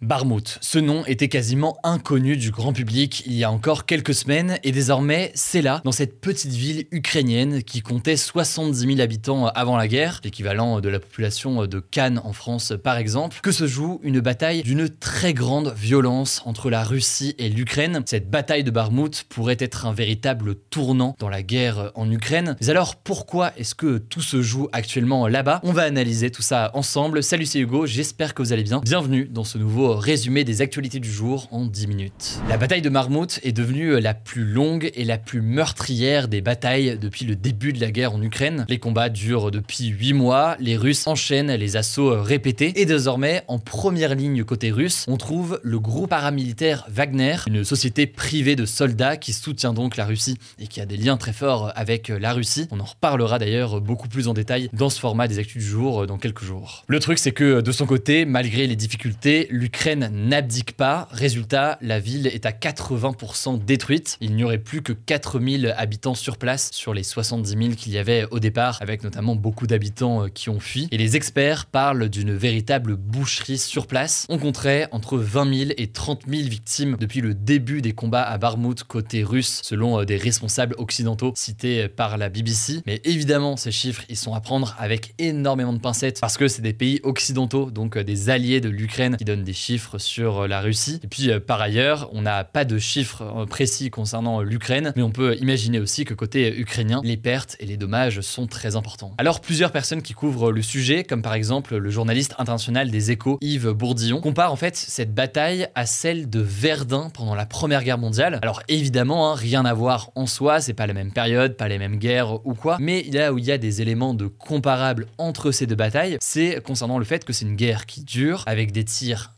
Barmouth, ce nom était quasiment inconnu du grand public il y a encore quelques semaines et désormais c'est là, dans cette petite ville ukrainienne qui comptait 70 000 habitants avant la guerre, l'équivalent de la population de Cannes en France par exemple, que se joue une bataille d'une très grande violence entre la Russie et l'Ukraine. Cette bataille de Barmouth pourrait être un véritable tournant dans la guerre en Ukraine. Mais alors pourquoi est-ce que tout se joue actuellement là-bas? On va analyser tout ça ensemble. Salut c'est Hugo, j'espère que vous allez bien. Bienvenue dans ce nouveau résumé des actualités du jour en 10 minutes. La bataille de Marmout est devenue la plus longue et la plus meurtrière des batailles depuis le début de la guerre en Ukraine. Les combats durent depuis 8 mois, les Russes enchaînent les assauts répétés et désormais en première ligne côté russe, on trouve le groupe paramilitaire Wagner, une société privée de soldats qui soutient donc la Russie et qui a des liens très forts avec la Russie. On en reparlera d'ailleurs beaucoup plus en détail dans ce format des actus du jour dans quelques jours. Le truc c'est que de son côté, malgré les difficultés, l'Ukraine l'Ukraine n'abdique pas. Résultat, la ville est à 80% détruite. Il n'y aurait plus que 4000 habitants sur place sur les 70 000 qu'il y avait au départ, avec notamment beaucoup d'habitants euh, qui ont fui. Et les experts parlent d'une véritable boucherie sur place. On compterait entre 20 000 et 30 000 victimes depuis le début des combats à Barmouth côté russe, selon euh, des responsables occidentaux cités par la BBC. Mais évidemment, ces chiffres, ils sont à prendre avec énormément de pincettes parce que c'est des pays occidentaux, donc euh, des alliés de l'Ukraine qui donnent des chiffres sur euh, la Russie. Et puis euh, par ailleurs, on n'a pas de chiffres euh, précis concernant l'Ukraine, mais on peut imaginer aussi que côté ukrainien, les pertes et les dommages sont très importants. Alors plusieurs personnes qui couvrent le sujet, comme par exemple le journaliste international des échos Yves Bourdillon, comparent en fait cette bataille à celle de Verdun pendant la Première Guerre mondiale. Alors évidemment, hein, rien à voir en soi, c'est pas la même période, pas les mêmes guerres ou quoi, mais là où il y a des éléments de comparables entre ces deux batailles, c'est concernant le fait que c'est une guerre qui dure, avec des tirs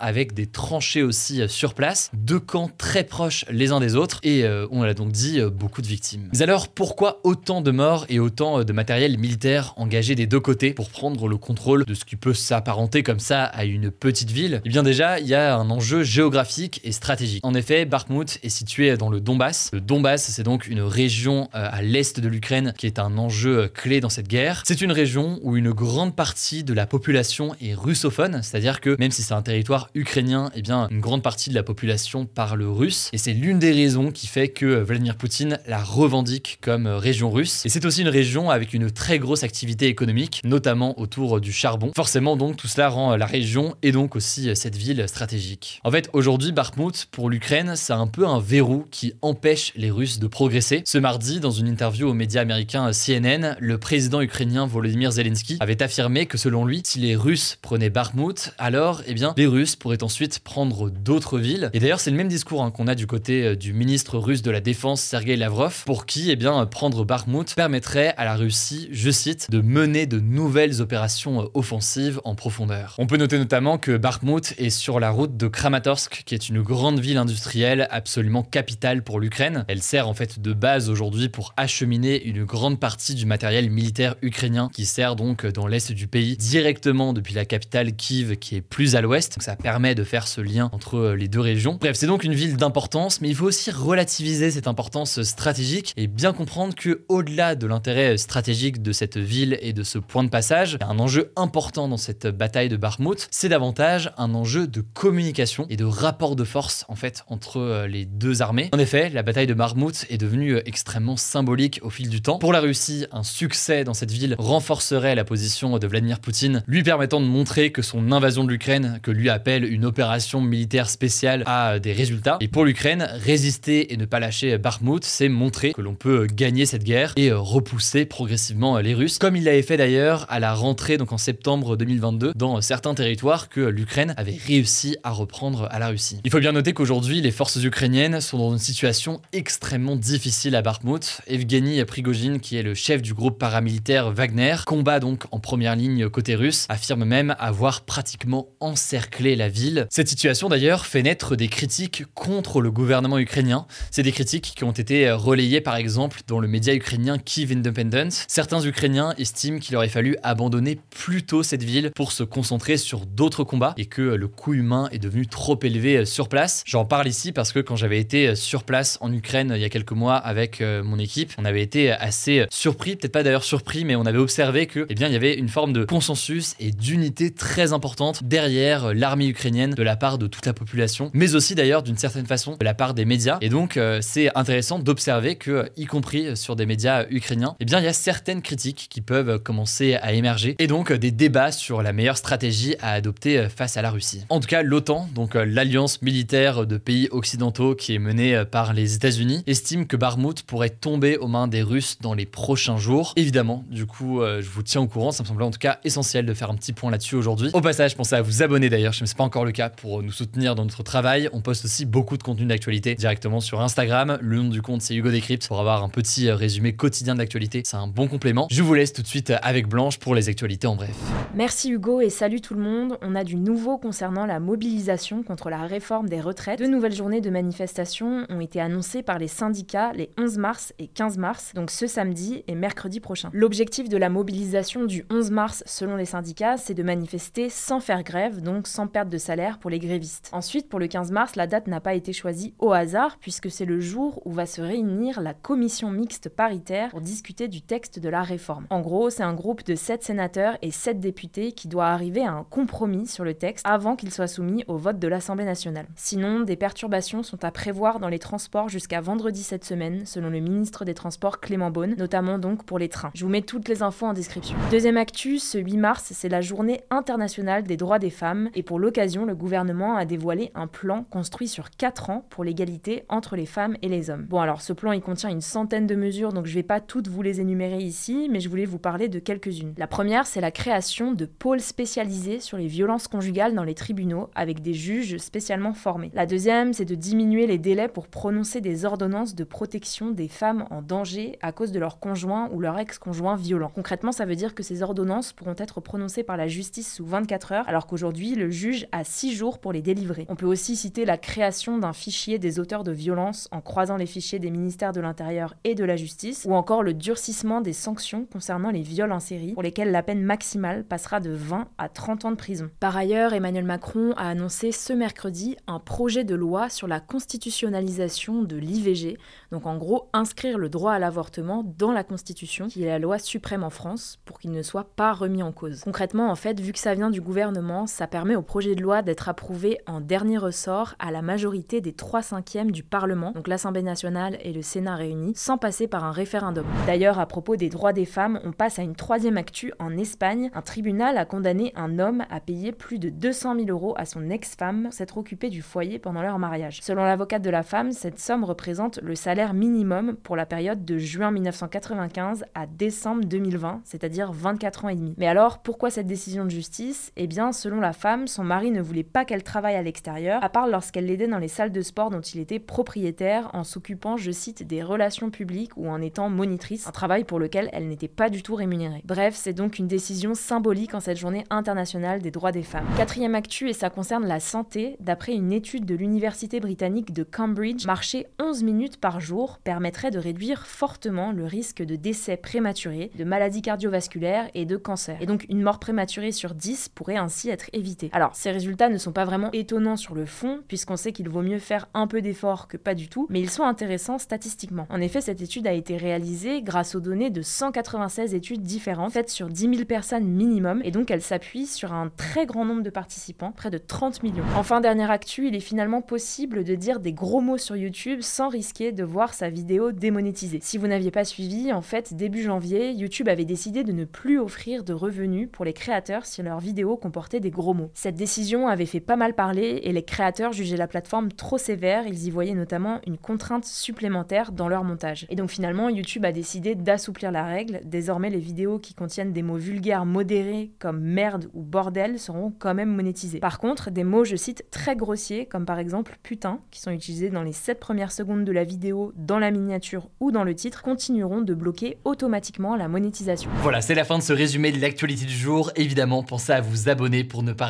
avec des tranchées aussi euh, sur place, deux camps très proches les uns des autres, et euh, on l'a donc dit, euh, beaucoup de victimes. Mais alors, pourquoi autant de morts et autant de matériel militaire engagé des deux côtés pour prendre le contrôle de ce qui peut s'apparenter comme ça à une petite ville? Eh bien déjà, il y a un enjeu géographique et stratégique. En effet, Bakhmut est situé dans le Donbass. Le Donbass, c'est donc une région à l'est de l'Ukraine qui est un enjeu clé dans cette guerre. C'est une région où une grande partie de la population est russophone, c'est-à-dire que même si c'est un territoire ukrainien, et eh bien, une grande partie de la population parle russe. Et c'est l'une des raisons qui fait que Vladimir Poutine la revendique comme région russe. Et c'est aussi une région avec une très grosse activité économique, notamment autour du charbon. Forcément, donc, tout cela rend la région et donc aussi cette ville stratégique. En fait, aujourd'hui, Bakhmut, pour l'Ukraine, c'est un peu un verrou qui empêche les Russes de progresser. Ce mardi, dans une interview aux médias américains CNN, le président ukrainien Volodymyr Zelensky avait affirmé que selon lui, si les Russes prenaient Bakhmut, alors eh bien, les Russes pourraient ensuite prendre d'autres villes. Et d'ailleurs, c'est le même discours hein, qu'on a du côté euh, du ministre russe de la Défense, Sergei Lavrov, pour qui eh bien, prendre Bakhmut permettrait à la Russie, je cite, de mener de nouvelles opérations euh, offensives en profondeur. On peut noter notamment que Bakhmut est sur la route de Kramatorsk, qui est une grande ville industrielle absolument capitale pour l'Ukraine. Elle sert en fait de base aujourd'hui pour acheminer une grande partie du matériel militaire ukrainien qui sert donc dans l'est du pays directement depuis la capitale Kiev qui est plus à l'ouest. Ça permet de faire ce lien entre euh, les deux régions. Bref, c'est donc une ville d'importance, mais il faut aussi relativiser cette importance stratégique et bien comprendre que au-delà de l'intérêt stratégique de cette ville et de ce point de passage, un enjeu important dans cette bataille de Bakhmut, c'est davantage un enjeu de communication et de rapport de force en fait entre euh, les deux armées. En effet, la bataille de Bakhmut est devenue euh, extrêmement symbolique au fil du temps. Pour la Russie, un succès dans cette ville renforcerait la position de Vladimir Poutine, lui permettant de montrer que son invasion de l'Ukraine que lui appelle une opération militaire spéciale, a des résultats. Et pour l'Ukraine, résister et ne pas lâcher Bakhmut, c'est montrer que l'on peut gagner cette guerre et repousser progressivement les Russes, comme il l'avait fait d'ailleurs à la rentrée, donc en septembre 2022, dans certains territoires que l'Ukraine avait réussi à reprendre à la Russie. Il faut bien noter qu'aujourd'hui, les forces ukrainiennes sont dans une situation extrêmement difficile à Bakhmut. Evgeny Prigogine, qui est le chef du groupe paramilitaire Wagner, combat donc en première ligne côté russe, affirme même avoir pratiquement encerclé la ville. Cette situation d'ailleurs fait naître des critiques contre le gouvernement ukrainien. C'est des critiques qui ont été relayées par exemple dans le média ukrainien Kiev Independent. Certains Ukrainiens estiment qu'il aurait fallu abandonner plus tôt cette ville pour se concentrer sur d'autres combats et que le coût humain est devenu trop élevé sur place. J'en parle ici parce que quand j'avais été sur place en Ukraine il y a quelques mois avec euh, mon équipe, on avait été assez surpris, peut-être pas d'ailleurs surpris, mais on avait observé que, eh bien, il y avait une forme de consensus et d'unité très importante derrière l'armée ukrainienne de la part de toute la population, mais aussi d'ailleurs d'une certaine façon de la part des médias. Et donc, euh, c'est intéressant d'observer que, y compris sur des médias ukrainiens, eh bien, il y a certaines critiques qui peuvent commencer à émerger et donc des débats sur la meilleure stratégie à adopter face à la Russie. En tout cas, l'OTAN, donc euh, l'alliance militaire de pays occidentaux qui est menée par les États-Unis, estime que Barmouth pourrait tomber aux mains des Russes dans les prochains jours. Évidemment, du coup, euh, je vous tiens au courant. Ça me semblait en tout cas essentiel de faire un petit point là-dessus aujourd'hui. Au passage, pensez à vous abonner d'ailleurs, je ne sais pas encore le cas, pour nous soutenir dans notre travail. On poste aussi beaucoup de contenu d'actualité directement sur Instagram. Le nom du compte, c'est Hugo Decrypt pour avoir un petit euh, résumé quotidien d'actualité. C'est un bon complément. Je vous laisse tout de suite avec Blanche pour les actualités en bref. Merci Hugo et salut tout le monde. On a du nouveau concernant la mobilisation contre la réforme des retraites. Deux nouvelles journées de manifestation ont été annoncées par les syndicats les 11 mars et 15 mars, donc ce samedi et mercredi prochain. L'objectif de la mobilisation du 11 mars, selon les syndicats, c'est de manifester sans faire grève, sans perte de salaire pour les grévistes. Ensuite, pour le 15 mars, la date n'a pas été choisie au hasard, puisque c'est le jour où va se réunir la commission mixte paritaire pour discuter du texte de la réforme. En gros, c'est un groupe de 7 sénateurs et 7 députés qui doit arriver à un compromis sur le texte avant qu'il soit soumis au vote de l'Assemblée nationale. Sinon, des perturbations sont à prévoir dans les transports jusqu'à vendredi cette semaine, selon le ministre des Transports Clément Beaune, notamment donc pour les trains. Je vous mets toutes les infos en description. Deuxième actu, ce 8 mars, c'est la journée internationale des droits des femmes, et pour l'occasion, le gouvernement a dévoilé un plan construit sur 4 ans pour l'égalité entre les femmes et les hommes. Bon alors, ce plan, il contient une centaine de mesures, donc je vais pas toutes vous les énumérer ici, mais je voulais vous parler de quelques-unes. La première, c'est la création de pôles spécialisés sur les violences conjugales dans les tribunaux, avec des juges spécialement formés. La deuxième, c'est de diminuer les délais pour prononcer des ordonnances de protection des femmes en danger à cause de leur conjoint ou leur ex-conjoint violent. Concrètement, ça veut dire que ces ordonnances pourront être prononcées par la justice sous 24 heures, alors qu'aujourd'hui, le juge a 6 jours pour les délivrer. On peut aussi citer la création d'un fichier des auteurs de violences en croisant les fichiers des ministères de l'Intérieur et de la Justice, ou encore le durcissement des sanctions concernant les viols en série, pour lesquels la peine maximale passera de 20 à 30 ans de prison. Par ailleurs, Emmanuel Macron a annoncé ce mercredi un projet de loi sur la constitutionnalisation de l'IVG, donc en gros inscrire le droit à l'avortement dans la Constitution, qui est la loi suprême en France, pour qu'il ne soit pas remis en cause. Concrètement, en fait, vu que ça vient du gouvernement, ça permet au projet de loi d'être approuvé en dernier ressort à la majorité des 3 cinquièmes du Parlement, donc l'Assemblée nationale et le Sénat réunis, sans passer par un référendum. D'ailleurs, à propos des droits des femmes, on passe à une troisième actu en Espagne. Un tribunal a condamné un homme à payer plus de 200 000 euros à son ex-femme s'être occupé du foyer pendant leur mariage. Selon l'avocate de la femme, cette somme représente le salaire minimum pour la période de juin 1995 à décembre 2020, c'est-à-dire 24 ans et demi. Mais alors, pourquoi cette décision de justice? Eh bien, selon la son mari ne voulait pas qu'elle travaille à l'extérieur, à part lorsqu'elle l'aidait dans les salles de sport dont il était propriétaire en s'occupant, je cite, des relations publiques ou en étant monitrice, un travail pour lequel elle n'était pas du tout rémunérée. Bref, c'est donc une décision symbolique en cette journée internationale des droits des femmes. Quatrième actu, et ça concerne la santé, d'après une étude de l'université britannique de Cambridge, marcher 11 minutes par jour permettrait de réduire fortement le risque de décès prématuré, de maladies cardiovasculaires et de cancer. Et donc une mort prématurée sur 10 pourrait ainsi être évitée. Alors ces résultats ne sont pas vraiment étonnants sur le fond, puisqu'on sait qu'il vaut mieux faire un peu d'effort que pas du tout, mais ils sont intéressants statistiquement. En effet, cette étude a été réalisée grâce aux données de 196 études différentes faites sur 10 000 personnes minimum, et donc elle s'appuie sur un très grand nombre de participants, près de 30 millions. Enfin, dernière actu, il est finalement possible de dire des gros mots sur YouTube sans risquer de voir sa vidéo démonétisée. Si vous n'aviez pas suivi, en fait, début janvier, YouTube avait décidé de ne plus offrir de revenus pour les créateurs si leurs vidéos comportaient des gros mots. Mots. Cette décision avait fait pas mal parler et les créateurs jugeaient la plateforme trop sévère, ils y voyaient notamment une contrainte supplémentaire dans leur montage. Et donc finalement, YouTube a décidé d'assouplir la règle. Désormais, les vidéos qui contiennent des mots vulgaires modérés comme merde ou bordel seront quand même monétisées. Par contre, des mots, je cite, très grossiers, comme par exemple putain, qui sont utilisés dans les 7 premières secondes de la vidéo, dans la miniature ou dans le titre, continueront de bloquer automatiquement la monétisation. Voilà, c'est la fin de ce résumé de l'actualité du jour. Évidemment, pensez à vous abonner pour ne pas